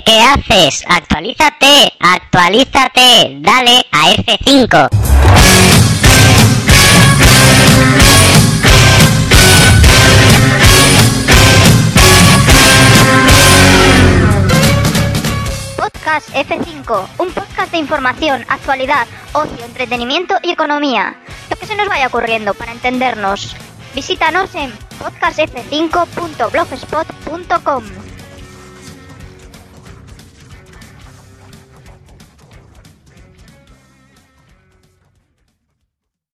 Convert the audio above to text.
¿qué haces? Actualízate, actualízate, dale a F5. Podcast F5, un podcast de información, actualidad, ocio, entretenimiento y economía. Lo que se nos vaya ocurriendo para entendernos. Visítanos en podcastf5.blogspot.com.